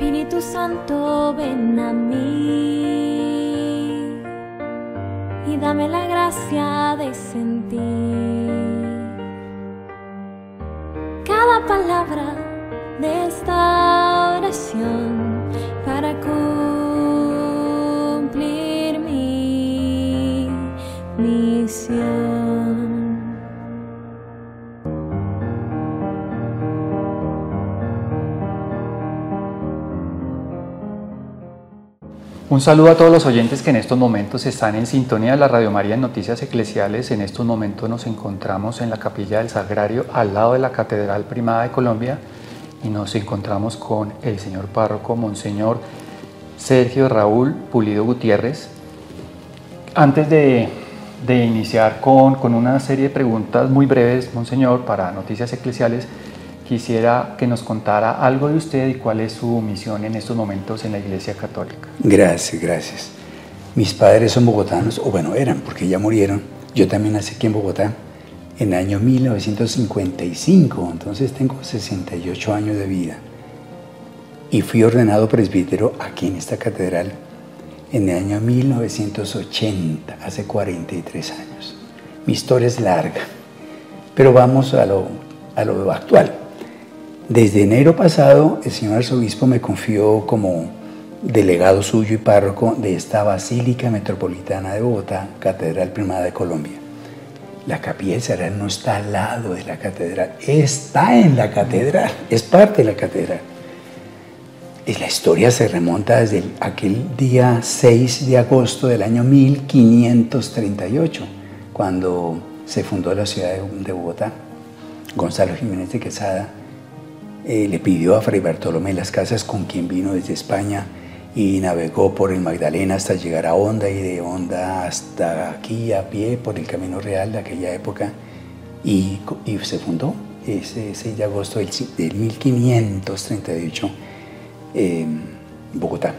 Espíritu Santo, ven a mí. Y dame la gracia de sentir cada palabra de esta Un saludo a todos los oyentes que en estos momentos están en sintonía de la Radio María en Noticias Eclesiales. En estos momentos nos encontramos en la Capilla del Sagrario, al lado de la Catedral Primada de Colombia, y nos encontramos con el señor párroco, Monseñor Sergio Raúl Pulido Gutiérrez. Antes de, iniciar con, con una serie de preguntas muy breves, Monseñor, para Noticias Eclesiales, quisiera que nos contara algo de usted y cuál es su misión en estos momentos en la Iglesia Católica. Gracias, gracias. Mis padres son bogotanos, o bueno, eran, porque ya murieron. Yo también nací aquí en Bogotá en el año 1955, entonces tengo 68 años de vida. Y fui ordenado presbítero aquí en esta catedral en el año 1980, hace 43 años. Mi historia es larga, pero vamos a lo, a lo actual. Desde enero pasado, el señor arzobispo me confió como delegado suyo y párroco de esta Basílica Metropolitana de Bogotá, Catedral Primada de Colombia. La capilla del Sagrado no está al lado de la catedral, está en la catedral, es parte de la catedral. Y la historia se remonta desde aquel día 6 de agosto del año 1538, cuando se fundó la ciudad de Bogotá. Gonzalo Jiménez de Quesada eh, le pidió a Fray Bartolomé las Casas, con quien vino desde España y navegó por el Magdalena hasta llegar a Honda y de Honda hasta aquí a pie por el Camino Real de aquella época y, se fundó ese 6 de agosto del, 1538 en Bogotá.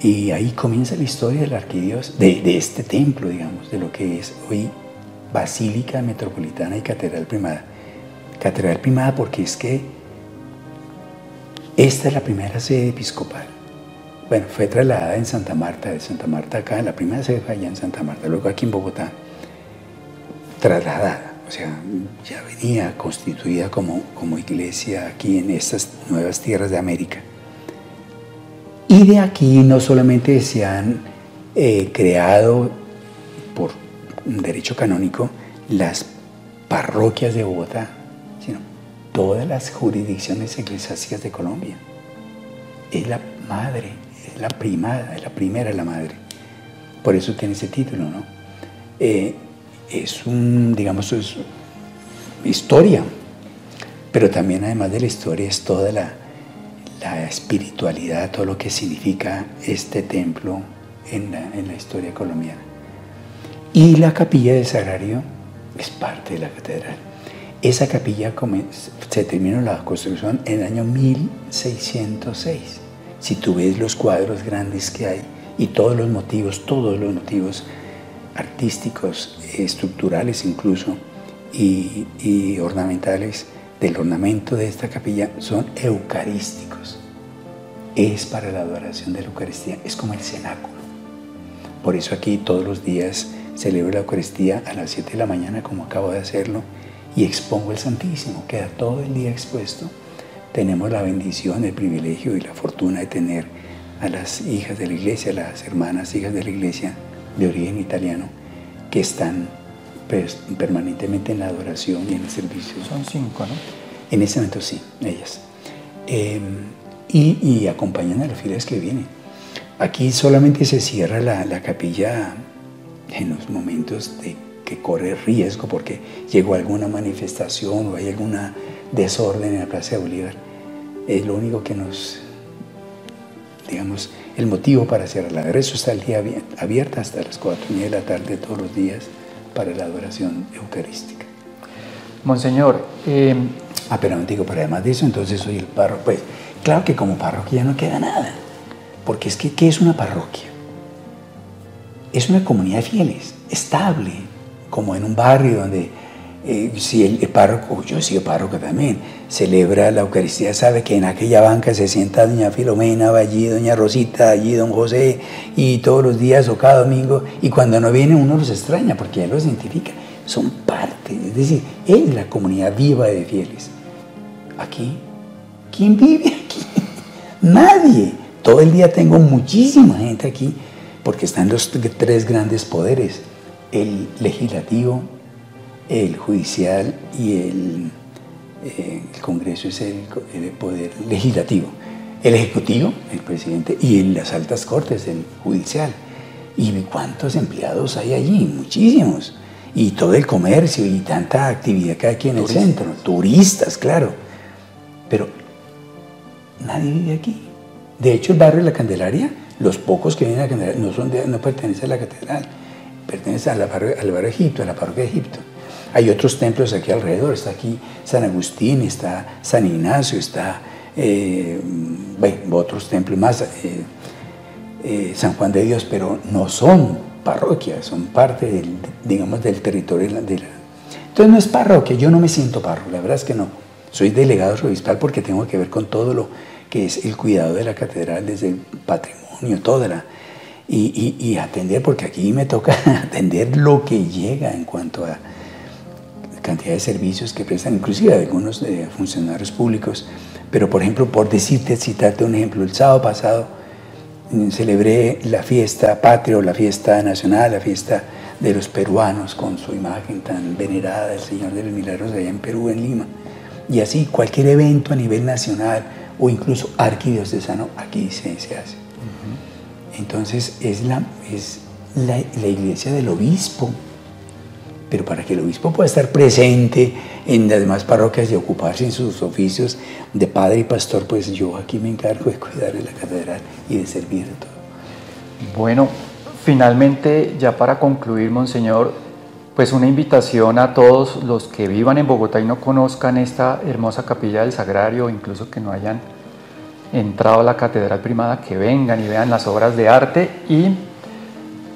Y ahí comienza la historia del arquidios, de, de este templo, digamos, de lo que es hoy Basílica Metropolitana y Catedral Primada Catedral Primada porque es que esta es la primera sede episcopal. Bueno, fue trasladada en Santa Marta, de Santa Marta acá, la primera sede fue allá en Santa Marta, luego aquí en Bogotá, trasladada, o sea, ya venía constituida como, como iglesia aquí en estas nuevas tierras de América. Y de aquí no solamente se han eh, creado por derecho canónico las parroquias de Bogotá, todas las jurisdicciones eclesiásticas de Colombia. Es la madre, es la primada, es la primera la madre. Por eso tiene ese título, ¿no? Eh, es un, digamos, es historia, pero también además de la historia es toda la, la espiritualidad, todo lo que significa este templo en la, en la historia colombiana. Y la capilla del Sagrario es parte de la catedral. Esa capilla se terminó la construcción en el año 1606. Si tú ves los cuadros grandes que hay y todos los motivos, todos los motivos artísticos, estructurales incluso, y, ornamentales del ornamento de esta capilla son eucarísticos. Es para la adoración de la Eucaristía, es como el cenáculo. Por eso aquí todos los días celebro la Eucaristía a las 7 de la mañana, como acabo de hacerlo, y expongo el Santísimo, queda todo el día expuesto. Tenemos la bendición, el privilegio y la fortuna de tener a las hijas de la iglesia, las hermanas hijas de la iglesia de origen italiano, que están pues, permanentemente en la adoración y en el servicio. Son cinco, ¿no? En ese momento sí, ellas. Em, y, y, acompañan a los fieles que vienen. Aquí solamente se cierra la, la capilla en los momentos de que corre riesgo porque llegó alguna manifestación o hay alguna desorden en la Plaza de Bolívar. Es lo único que nos, digamos, el motivo para cerrarla. De resto está el día abierta hasta las 4 de la tarde todos los días para la adoración eucarística. Monseñor, eh... ah, pero no digo, pero además de eso, entonces soy el párroco. Pues claro que como parroquia no queda nada, porque es que, ¿qué es una parroquia? Es una comunidad de fieles, estable, como en un barrio donde eh, si el, párroco, yo he sido párroco también, celebra la Eucaristía, sabe que en aquella banca se sienta doña Filomena, va allí doña Rosita, allí don José, y todos los días o cada domingo, y cuando no viene uno los extraña porque ya los identifica, son parte, es decir, es la comunidad viva de fieles. Aquí, ¿quién vive aquí? Nadie. Todo el día tengo muchísima gente aquí porque están los tres grandes poderes, el legislativo, el judicial y el, eh, el Congreso es el, poder legislativo, el ejecutivo, el presidente, y en las altas cortes, el judicial. ¿Y cuántos empleados hay allí? Muchísimos. Y todo el comercio y tanta actividad que hay aquí en el centro. Turistas, claro. Pero nadie vive aquí. De hecho, el barrio de la Candelaria, los pocos que vienen a la Candelaria no, son no pertenecen a la catedral, pertenecen al barrio, al barrio Egipto, a la parroquia de Egipto. Hay otros templos aquí alrededor, está aquí San Agustín, está San Ignacio, está eh, otros templos más, eh, eh, San Juan de Dios, pero no son parroquias, son parte del, digamos, del territorio de la, Entonces no es parroquia, yo no me siento párroco, la verdad es que no. Soy delegado arzobispal porque tengo que ver con todo lo que es el cuidado de la catedral, desde el patrimonio, toda la... Y, atender, porque aquí me toca atender lo que llega en cuanto a cantidad de servicios que prestan, inclusive algunos de funcionarios públicos. Pero, por ejemplo, por decirte, citarte un ejemplo, el sábado pasado mm, celebré la fiesta patria, la fiesta nacional, la fiesta de los peruanos con su imagen tan venerada del Señor de los Milagros allá en Perú, en Lima. Y así cualquier evento a nivel nacional o incluso arquidiocesano aquí se, se hace. Entonces es, la, es la, iglesia del obispo pero para que el obispo pueda estar presente en las demás parroquias y ocuparse en sus oficios de padre y pastor, pues yo aquí me encargo de cuidar de la catedral y de servir de todo. Bueno, finalmente, ya para concluir, Monseñor, pues una invitación a todos los que vivan en Bogotá y no conozcan esta hermosa capilla del Sagrario, incluso que no hayan entrado a la Catedral Primada, que vengan y vean las obras de arte. Y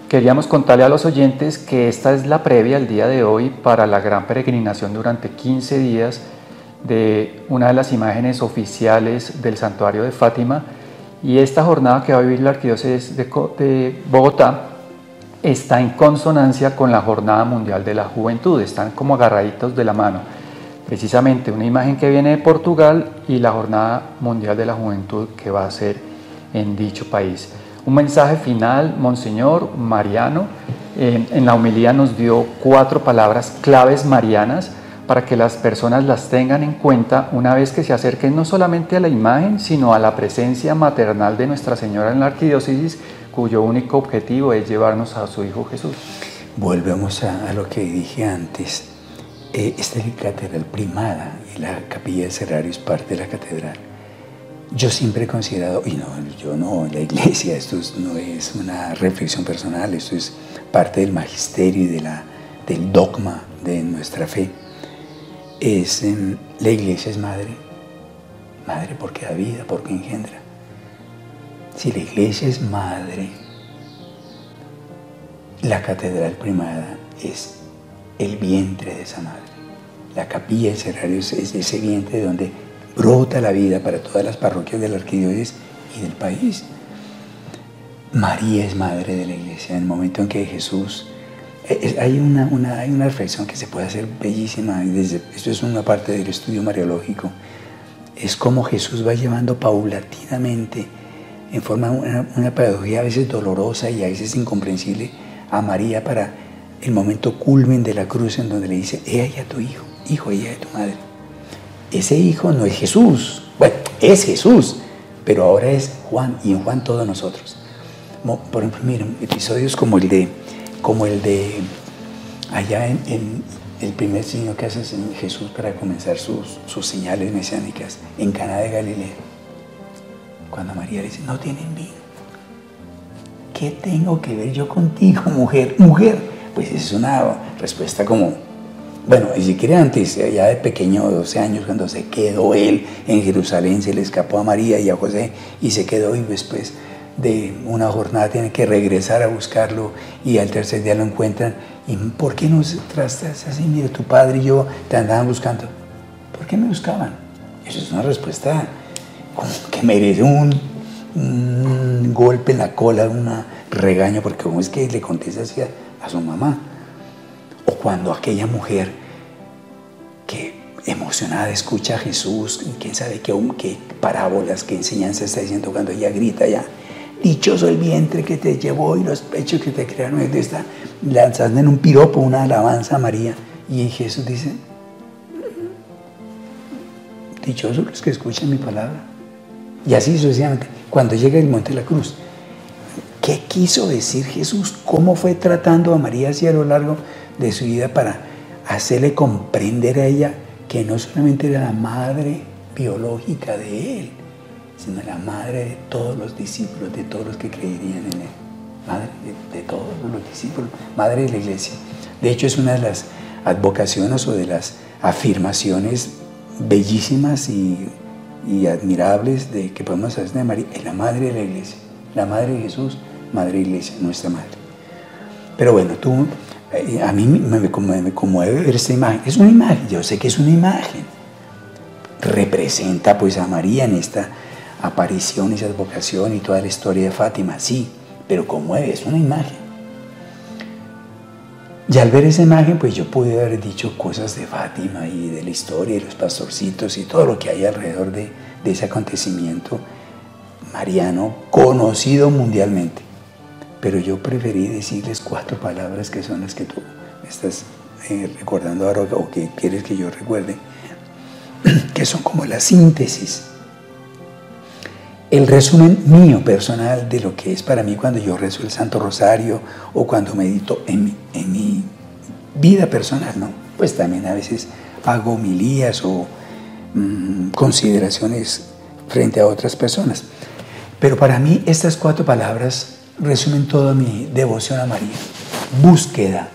Queríamos contarle a los oyentes que esta es la previa el día de hoy para la gran peregrinación durante 15 días de una de las imágenes oficiales del santuario de Fátima. Y esta jornada que va a vivir la arquidiócesis de, Bogotá está en consonancia con la Jornada Mundial de la Juventud, están como agarraditos de la mano. Precisamente una imagen que viene de Portugal y la Jornada Mundial de la Juventud que va a ser en dicho país. Un mensaje final, Monseñor Mariano, en la homilía nos dio cuatro palabras claves marianas para que las personas las tengan en cuenta una vez que se acerquen no solamente a la imagen, sino a la presencia maternal de Nuestra Señora en la arquidiócesis, cuyo único objetivo es llevarnos a su Hijo Jesús. Volvemos a, lo que dije antes. Eh, esta es la catedral primada y la capilla del Cerrario es parte de la catedral. Yo siempre he considerado, y no, yo no, la iglesia, esto no es una reflexión personal, esto es parte del magisterio y de la, del dogma de nuestra fe. Es, em, la iglesia es madre, madre porque da vida, porque engendra. Si la iglesia es madre, la catedral primada es el vientre de esa madre. La capilla, el cerrario es ese vientre donde brota la vida para todas las parroquias de la arquidiócesis y del país. María es madre de la iglesia. En el momento en que Jesús... Eh, hay una, una, hay una reflexión que se puede hacer bellísima. Desde, esto es una parte del estudio mariológico. Es como Jesús va llevando paulatinamente, en forma una, una pedagogía a veces dolorosa y a veces incomprensible, a María para el momento culmen de la cruz en donde le dice, ella y a tu hijo, hijo, ella de tu madre ese hijo no es Jesús. Bueno, es Jesús, pero ahora es Juan y en Juan todos nosotros. Por ejemplo, miren, episodios como el de, como el de allá en, el primer signo que hace Jesús para comenzar sus, sus señales mesiánicas en Cana de Galilea. Cuando María le dice, no tienen vino. ¿Qué tengo que ver yo contigo, mujer? Mujer. Pues es una respuesta como bueno, y si quiere antes, ya de pequeño, de 12 años, cuando se quedó él en Jerusalén, se le escapó a María y a José y se quedó y después de una jornada tienen que regresar a buscarlo y al tercer día lo encuentran. ¿Y por qué no trastas así? Mire, tu padre y yo te andaban buscando. ¿Por qué me buscaban? Eso es una respuesta que merece un, golpe en la cola, un regaño, porque cómo es que le contesta así a su mamá. O cuando aquella mujer que emocionada escucha a Jesús, quién sabe qué, qué parábolas, qué enseñanza está diciendo cuando ella grita ya, dichoso el vientre que te llevó y los pechos que te crearon, está lanzando en un piropo una alabanza a María. Y Jesús dice, dichosos los que escuchan mi palabra. Y así sucesivamente, cuando llega el monte de la cruz. ¿Qué quiso decir Jesús? ¿Cómo fue tratando a María así a lo largo de su vida para hacerle comprender a ella que no solamente era la madre biológica de él, sino la madre de todos los discípulos, de todos los que creerían en él. Madre de, todos los discípulos, madre de la iglesia. De hecho, es una de las advocaciones o de las afirmaciones bellísimas y, admirables de que podemos hacer de María, es la madre de la iglesia, la madre de Jesús, madre iglesia, nuestra madre. Pero bueno, tú eh, a mí me, conmueve ver esta imagen. Es una imagen, yo sé que es una imagen. Representa pues a María en esta aparición, esa vocación y toda la historia de Fátima, sí, pero conmueve, es una imagen. Y al ver esa imagen, pues yo pude haber dicho cosas de Fátima y de la historia y los pastorcitos y todo lo que hay alrededor de, de ese acontecimiento mariano conocido mundialmente. Pero yo preferí decirles cuatro palabras que son las que tú me estás eh, recordando ahora o que quieres que yo recuerde, que son como la síntesis, el resumen mío personal de lo que es para mí cuando yo rezo el Santo Rosario o cuando medito en mi, en mi vida personal, ¿no? Pues también a veces hago homilías o mm, consideraciones frente a otras personas. Pero para mí estas cuatro palabras resumen toda mi devoción a María. Búsqueda,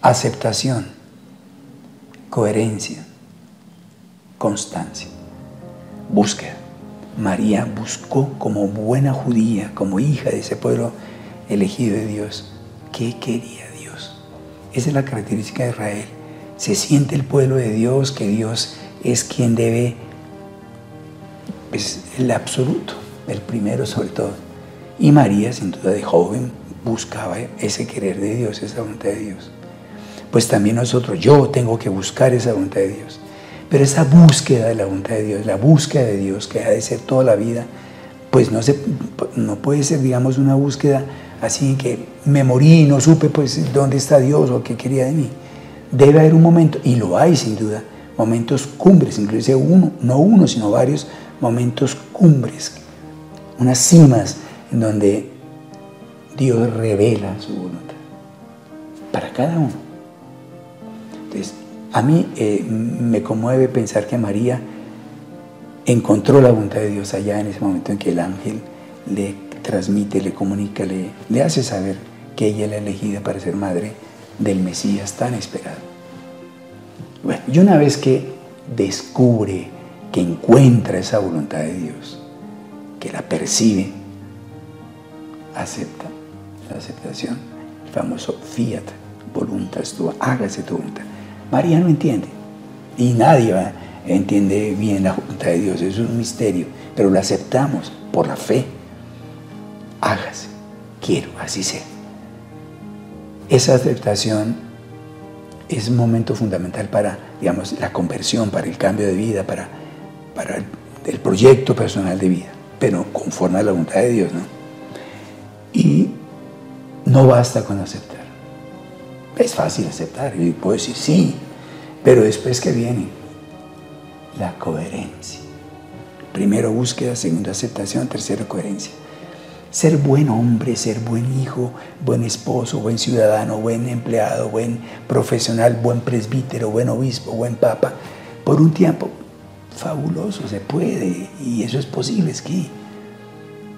aceptación, coherencia, constancia. Búsqueda. María buscó como buena judía, como hija de ese pueblo elegido de Dios, ¿qué quería Dios? Esa es la característica de Israel. Se siente el pueblo de Dios, que Dios es quien debe, es el absoluto el primero sobre todo. Y María, sin duda de joven, buscaba ese querer de Dios, esa voluntad de Dios. Pues también nosotros, yo tengo que buscar esa voluntad de Dios. Pero esa búsqueda de la voluntad de Dios, la búsqueda de Dios que ha de ser toda la vida, pues no, se, no puede ser, digamos, una búsqueda así que me morí y no supe pues dónde está Dios o qué quería de mí. Debe haber un momento, y lo hay sin duda, momentos cumbres, incluso uno, no uno, sino varios momentos cumbres unas cimas en donde Dios revela su voluntad para cada uno. Entonces, a mí eh, me conmueve pensar que María encontró la voluntad de Dios allá en ese momento en que el ángel le transmite, le comunica, le, le hace saber que ella es la elegida para ser madre del Mesías tan esperado. Bueno, y una vez que descubre, que encuentra esa voluntad de Dios, que la percibe, acepta la aceptación, el famoso fiat, voluntas tu, hágase tu voluntad. María no entiende y nadie entiende bien la voluntad de Dios, es un misterio, pero lo aceptamos por la fe. Hágase, quiero, así sea. Esa aceptación es un momento fundamental para, digamos, la conversión, para el cambio de vida, para, para el proyecto personal de vida pero conforme a la voluntad de Dios, ¿no? Y no basta con aceptar. Es fácil aceptar, y puedo decir sí, pero después que viene la coherencia. Primero búsqueda, segundo aceptación, tercero coherencia. Ser buen hombre, ser buen hijo, buen esposo, buen ciudadano, buen empleado, buen profesional, buen presbítero, buen obispo, buen papa, por un tiempo fabuloso, se puede, y eso es posible, es que,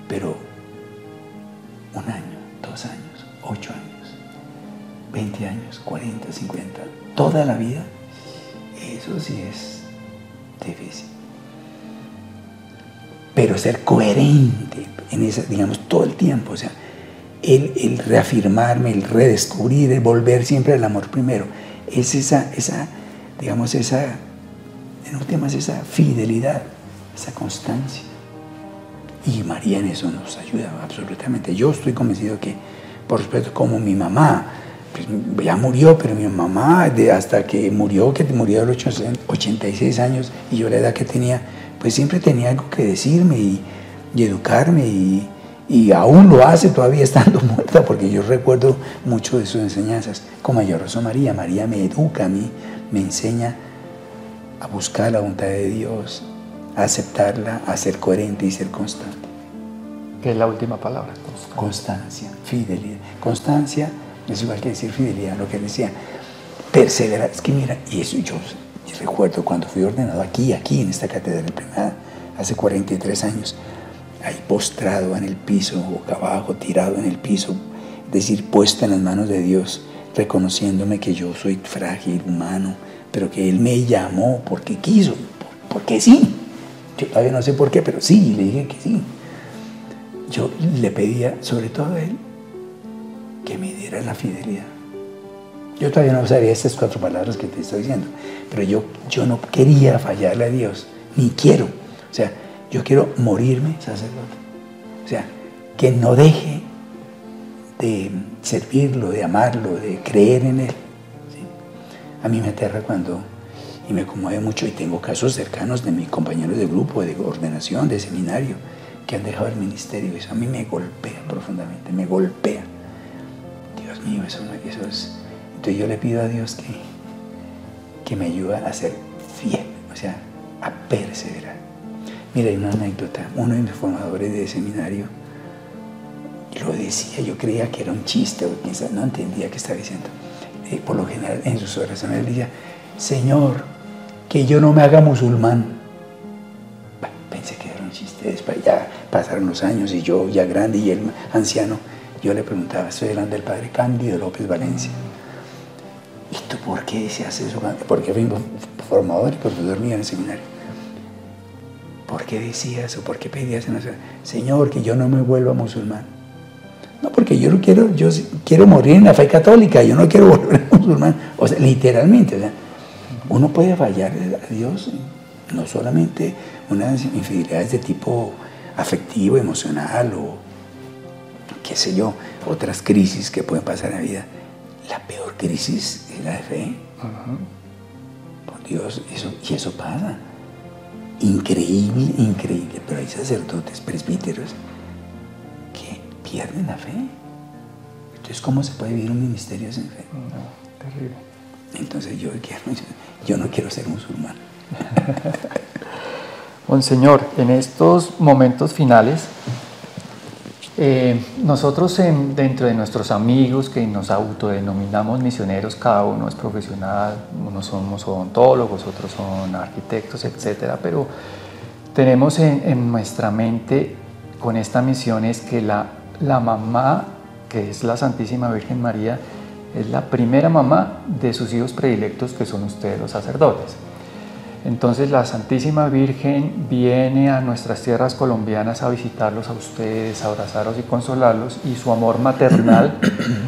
pero un año, dos años, ocho años, veinte años, cuarenta, cincuenta, toda la vida, eso sí es difícil. pero ser coherente en esa, digamos, todo el tiempo, o sea, el, el reafirmarme, el redescubrir, el volver siempre al amor primero, es esa, esa digamos, esa, en últimas, esa fidelidad, esa constancia. Y María en eso nos ayuda absolutamente. Yo estoy convencido que, por supuesto, como mi mamá, pues, ya murió, pero mi mamá, de hasta que murió, que murió a los 86 años y yo la edad que tenía, pues siempre tenía algo que decirme y, educarme y, y, aún lo hace todavía estando muerta, porque yo recuerdo mucho de sus enseñanzas. Como yo rezo María, María me educa a mí, me enseña a buscar la voluntad de Dios, a aceptarla, a ser coherente y ser constante. ¿Qué es la última palabra? Constancia, fidelidad. Constancia es igual que decir fidelidad, lo que decía. Perseverar. Es que mira, y eso yo, recuerdo cuando fui ordenado aquí, aquí en esta catedral primada, hace 43 años, ahí postrado en el piso, boca abajo, tirado en el piso, es decir, puesto en las manos de Dios, reconociéndome que yo soy frágil, humano, pero que Él me llamó porque quiso, porque sí. Yo todavía no sé por qué, pero sí, le dije que sí. Yo le pedía, sobre todo a Él, que me diera la fidelidad. Yo todavía no sabía estas cuatro palabras que te estoy diciendo, pero yo, yo no quería fallarle a Dios, ni quiero. O sea, yo quiero morirme sacerdote. O sea, que no deje de servirlo, de amarlo, de creer en Él. A mí me aterra cuando, y me conmueve mucho, y tengo casos cercanos de mis compañeros de grupo, de ordenación, de seminario, que han dejado el ministerio. Eso a mí me golpea profundamente, me golpea. Dios mío, eso, eso es... Entonces yo le pido a Dios que, que me ayude a ser fiel, o sea, a perseverar. Mira, hay una anécdota. Uno de mis formadores de seminario lo decía, yo creía que era un chiste, o no entendía qué estaba diciendo. Eh, por lo general, en sus oraciones decía, Señor, que yo no me haga musulmán. pensé que era un chiste. Ya pasaron los años y yo ya grande y él anciano, yo le preguntaba, estoy delante del padre Cándido López Valencia. ¿Y tú por qué decías eso? Porque fui formador y profesor mío en el seminario. ¿Por qué decías o por qué pedías en la Señor, que yo no me vuelva musulmán? No, porque yo no quiero, yo quiero morir en la fe católica, yo no quiero volver musulmán. O sea, literalmente, uno puede fallar a Dios, no solamente unas infidelidades de tipo afectivo, emocional o qué sé yo, otras crisis que pueden pasar en la vida. La peor crisis es la de fe. Por Dios, eso, y eso pasa. Increíble, increíble. Pero hay sacerdotes, presbíteros, pierden la fe. Entonces, ¿cómo se puede vivir un ministerio sin fe? terrible. Entonces yo, yo no quiero ser musulmán. Monseñor, en estos momentos finales, eh, nosotros dentro de nuestros amigos que nos autodenominamos misioneros, cada uno es profesional, unos somos odontólogos, otros son arquitectos, etcétera, pero tenemos en, nuestra mente con esta misión es que la, la mamá, que es la Santísima Virgen María, es la primera mamá de sus hijos predilectos que son ustedes los sacerdotes. Entonces la Santísima Virgen viene a nuestras tierras colombianas a visitarlos a ustedes, a abrazarlos y consolarlos y su amor maternal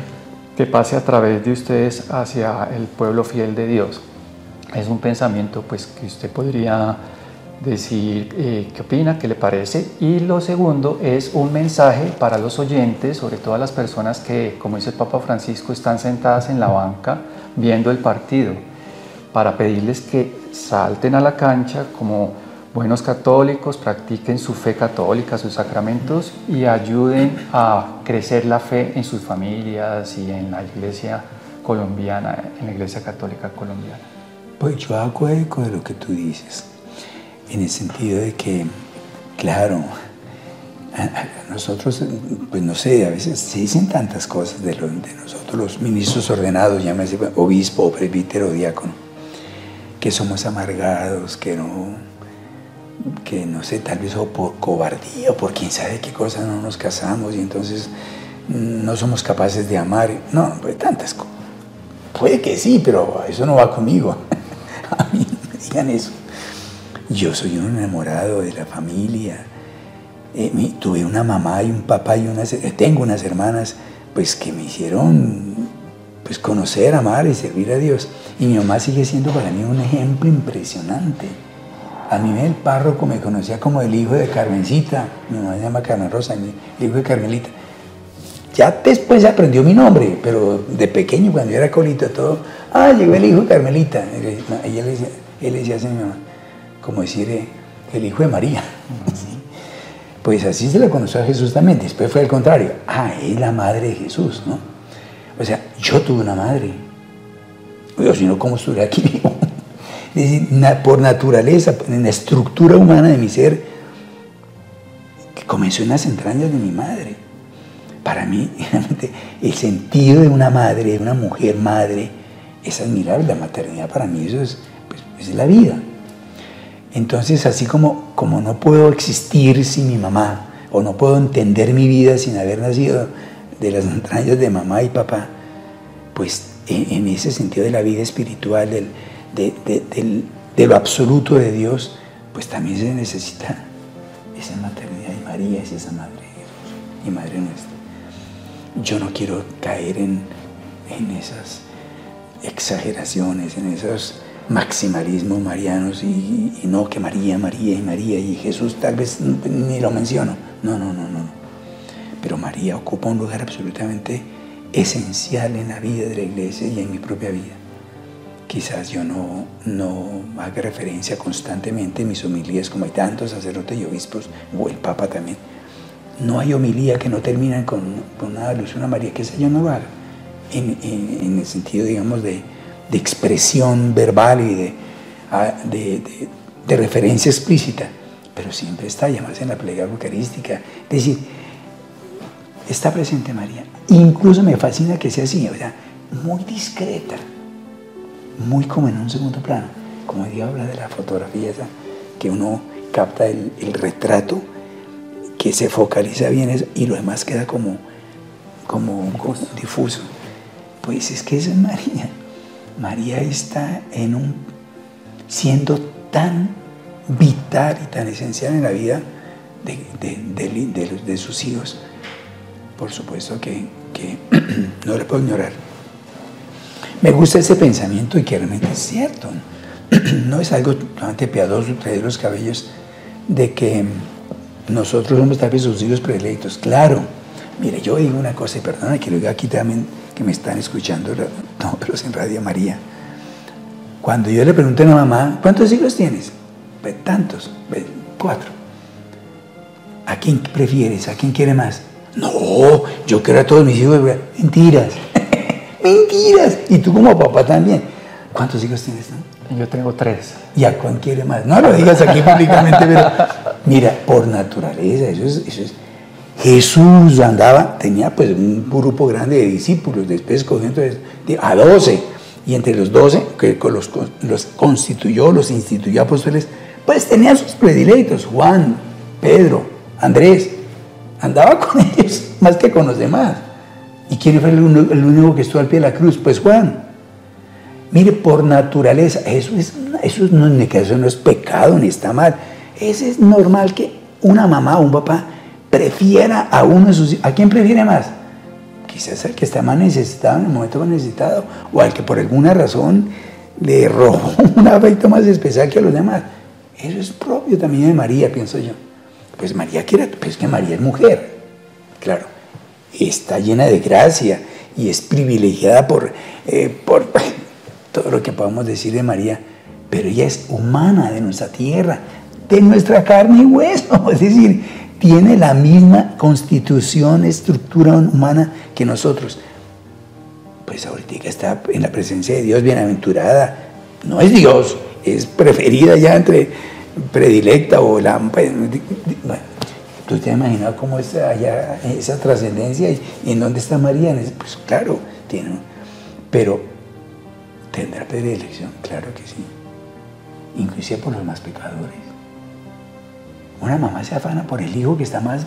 que pase a través de ustedes hacia el pueblo fiel de Dios. Es un pensamiento pues que usted podría decir eh, qué opina, qué le parece. Y lo segundo es un mensaje para los oyentes, sobre todo a las personas que, como dice el Papa Francisco, están sentadas en la banca viendo el partido, para pedirles que salten a la cancha como buenos católicos, practiquen su fe católica, sus sacramentos y ayuden a crecer la fe en sus familias y en la iglesia colombiana, en la iglesia católica colombiana. Pues yo eco de lo que tú dices, en el sentido de que, claro, nosotros, pues no sé, a veces se dicen tantas cosas de, nosotros, los ministros ordenados, llámese obispo, presbítero, diácono que somos amargados, que no, que no sé, tal vez o por cobardía o por quién sabe qué cosa no nos casamos y entonces no somos capaces de amar. No, pues tantas cosas. Puede que sí, pero eso no va conmigo. A mí me digan eso. Yo soy un enamorado de la familia, eh, tuve una mamá y un papá y unas, eh, tengo unas hermanas, pues que me hicieron pues conocer, amar y servir a Dios. Y mi mamá sigue siendo para mí un ejemplo impresionante. A mí el párroco me conocía como el hijo de Carmencita, mi mamá se llama Carmen Rosa, el hijo de Carmelita. Ya después aprendió mi nombre, pero de pequeño, cuando yo era colito, todo, ah, llegó el hijo de Carmelita. Y él, él decía a mi mamá, como decir, eh, el hijo de María. Pues así se le conoció a Jesús también. Después fue al contrario. Ah, es la madre de Jesús, ¿no? O sea, yo tuve una madre. Yo, si no, ¿cómo estuve aquí por naturaleza, en la estructura humana de mi ser, que comenzó en las entrañas de mi madre. Para mí, el sentido de una madre, de una mujer madre, es admirable. La maternidad para mí eso es, pues, es la vida. Entonces, así como, como no puedo existir sin mi mamá, o no puedo entender mi vida sin haber nacido de las entrañas de mamá y papá, pues en, ese sentido de la vida espiritual, del, de, lo absoluto de Dios, pues también se necesita esa maternidad y María es esa madre y madre nuestra. Yo no quiero caer en, en esas exageraciones, en esos maximalismos marianos y, no que María, María y María y Jesús tal vez ni lo menciono. No, no, no, no. Pero María ocupa un lugar absolutamente esencial en la vida de la iglesia y en mi propia vida. Quizás yo no, no haga referencia constantemente en mis homilías como hay tantos sacerdotes y obispos, o el Papa también. No hay homilía que no termine con, una alusión a María, que esa yo no lo haga. en el sentido, digamos, de, de expresión verbal y ah, de, de, referencia explícita, pero siempre está, y además en la plegaria eucarística. Es decir, está presente María. Incluso me fascina que sea así, o sea, muy discreta, muy como en un segundo plano. Como Dios habla de la fotografía esa, que uno capta el, el retrato, que se focaliza bien eso, y lo demás queda como, como, como difuso. Pues es que esa es María. María está en un, siendo tan vital y tan esencial en la vida de, sus hijos. Por supuesto que, no le puedo ignorar. Me gusta ese pensamiento y que realmente es cierto. No es algo totalmente piadoso traer los cabellos de que nosotros somos tal vez sus hijos predilectos. Claro, mire, yo digo una cosa y perdona que lo diga aquí también que me están escuchando, no, pero en Radio María. Cuando yo le pregunté a la mamá, ¿cuántos hijos tienes? Pues tantos, pues, cuatro. ¿A quién prefieres? ¿A quién quiere más? No, yo quiero a todos mis hijos. Mentiras. Mentiras. Y tú como papá también. ¿Cuántos hijos tienes? Yo tengo tres. ¿Y a cuán quiere más? No lo digas aquí públicamente, pero mira, por naturaleza, eso es, eso es Jesús andaba, tenía pues un grupo grande de discípulos, después escogió a doce, y entre los doce, que los, los constituyó, los instituyó apóstoles, pues tenía sus predilectos, Juan, Pedro, Andrés, andaba con ellos más que con los demás. ¿Y quién fue el, único que estuvo al pie de la cruz? Pues Juan. Mire, por naturaleza, eso, es, eso, no, eso no es pecado ni está mal. Eso es normal que una mamá o un papá prefiera a uno de sus ¿A quién prefiere más? Quizás al que está más necesitado en el momento más necesitado o al que por alguna razón le robó un afecto más especial que a los demás. Eso es propio también de María, pienso yo. Pues María quiere, pues que María es mujer, claro, está llena de gracia y es privilegiada por, eh, por todo lo que podamos decir de María, pero ella es humana de nuestra tierra, de nuestra carne y hueso, es decir, tiene la misma constitución, estructura humana que nosotros. Pues ahorita está en la presencia de Dios, bienaventurada. No es Dios, es preferida ya entre predilecta o la... Pues, bueno, ¿tú te has imaginado cómo es allá esa trascendencia y, en dónde está María? Pues claro, tiene... Pero tendrá predilección, claro que sí. Inclusive por los más pecadores. Una mamá se afana por el hijo que está más,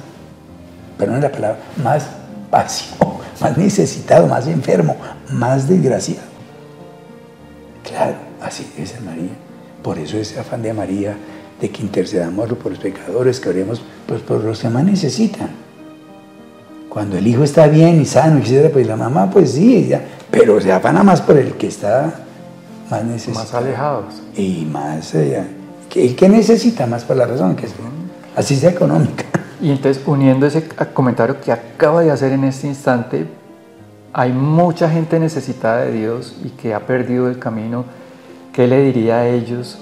perdón la palabra, más pasivo, más necesitado, más enfermo, más desgraciado. Claro, así es María. Por eso ese afán de María, de que intercedamos por los pecadores, que oremos Pues por los que más necesitan. Cuando el hijo está bien y sano, etc., pues la mamá, pues sí, ya, pero se afana más por el que está más necesitado. Más alejados. Y más, eh, el que necesita más por la razón que es, así sea económica. Y entonces, uniendo ese comentario que acaba de hacer en este instante, hay mucha gente necesitada de Dios y que ha perdido el camino. ¿Qué le diría a ellos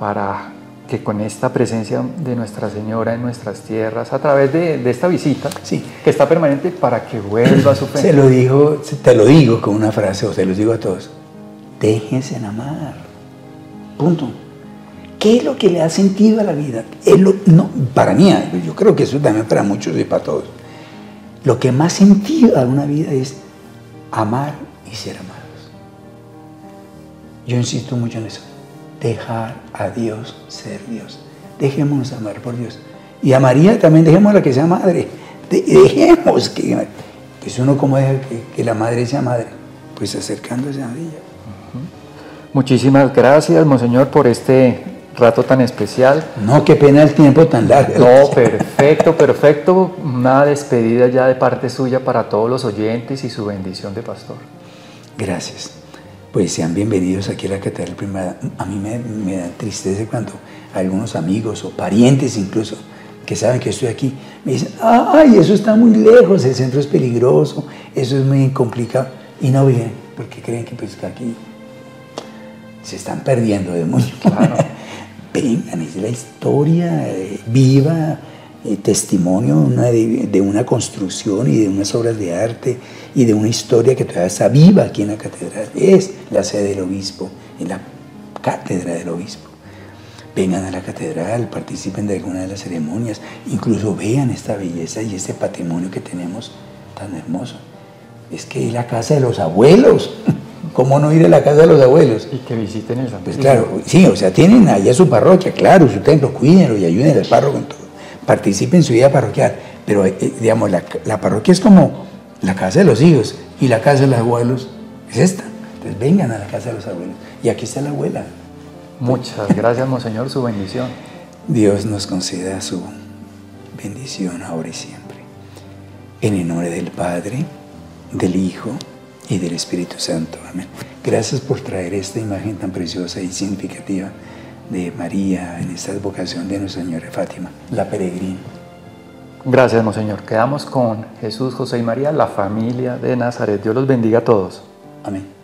para que con esta presencia de Nuestra Señora en nuestras tierras, a través de, esta visita, sí. que está permanente, para que vuelva a su fe? Se lo digo, te lo digo con una frase, o se los digo a todos, déjense en amar. Punto. ¿Qué es lo que le ha sentido a la vida? no, para mí, yo creo que eso también para muchos y para todos. Lo que más sentido a una vida es amar y ser amados. Yo insisto mucho en eso. Dejar a Dios ser Dios. Dejémonos amar por Dios. Y a María también dejémosla que sea madre. dejemos que... Pues uno como deja que, la madre sea madre. Pues acercándose a ella. Muchísimas gracias, Monseñor, por este rato tan especial. No, qué pena el tiempo tan largo. No, perfecto, perfecto. Una despedida ya de parte suya para todos los oyentes y su bendición de pastor. Gracias. Pues sean bienvenidos aquí a la Catedral Primera. A mí me, me da tristeza cuando algunos amigos o parientes incluso que saben que estoy aquí, me dicen, ay, eso está muy lejos, el centro es peligroso, eso es muy complicado. Y no vienen, porque creen que pues aquí se están perdiendo de mucho. Claro. Vengan, es la historia eh, viva, eh, testimonio de, una construcción y de unas obras de arte y de una historia que todavía está viva aquí en la catedral. Es la sede del obispo, en la cátedra del obispo. Vengan a la catedral, participen de alguna de las ceremonias, incluso vean esta belleza y este patrimonio que tenemos tan hermoso. Es que es la casa de los abuelos. ¿Cómo no ir a la casa de los abuelos? Y que visiten el Santuario. Pues claro, sí, o sea, tienen allá su parroquia, claro, su templo, cuídenlo y ayuden al párroco en todo. Participen en su vida parroquial. Pero, eh, digamos, la, la, parroquia es como la casa de los hijos y la casa de los abuelos es esta. Entonces vengan a la casa de los abuelos. Y aquí está la abuela. Muchas gracias, Monseñor, su bendición. Dios nos conceda su bendición ahora y siempre. En el nombre del Padre, del Hijo y del Espíritu Santo. Amén. Gracias por traer esta imagen tan preciosa y significativa de María en esta vocación de Nuestra Señora Fátima, la peregrina. Gracias, Monseñor. Quedamos con Jesús, José y María, la familia de Nazaret. Dios los bendiga a todos. Amén.